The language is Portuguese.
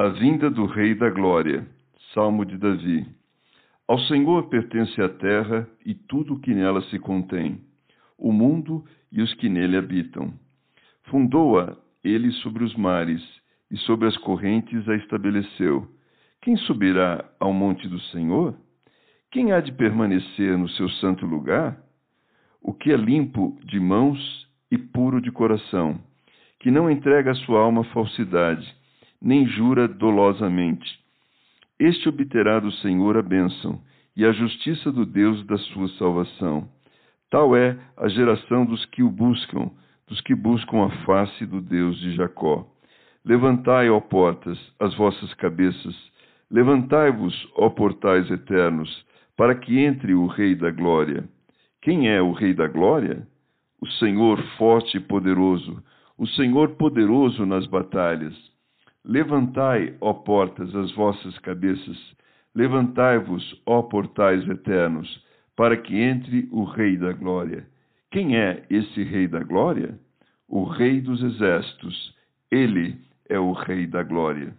A vinda do Rei da Glória Salmo de Davi Ao Senhor pertence a terra e tudo o que nela se contém, o mundo e os que nele habitam. Fundou-a ele sobre os mares e sobre as correntes a estabeleceu. Quem subirá ao monte do Senhor? Quem há de permanecer no seu santo lugar? O que é limpo de mãos e puro de coração que não entrega a sua alma à falsidade, nem jura dolosamente. Este obterá do Senhor a bênção e a justiça do Deus da sua salvação. Tal é a geração dos que o buscam, dos que buscam a face do Deus de Jacó. Levantai, ó portas, as vossas cabeças, levantai-vos, ó portais eternos, para que entre o Rei da Glória. Quem é o Rei da Glória? O Senhor forte e poderoso, o Senhor poderoso nas batalhas. Levantai, ó portas, as vossas cabeças, levantai-vos, ó portais eternos, para que entre o Rei da Glória. Quem é esse Rei da Glória? O Rei dos Exércitos. Ele é o Rei da Glória.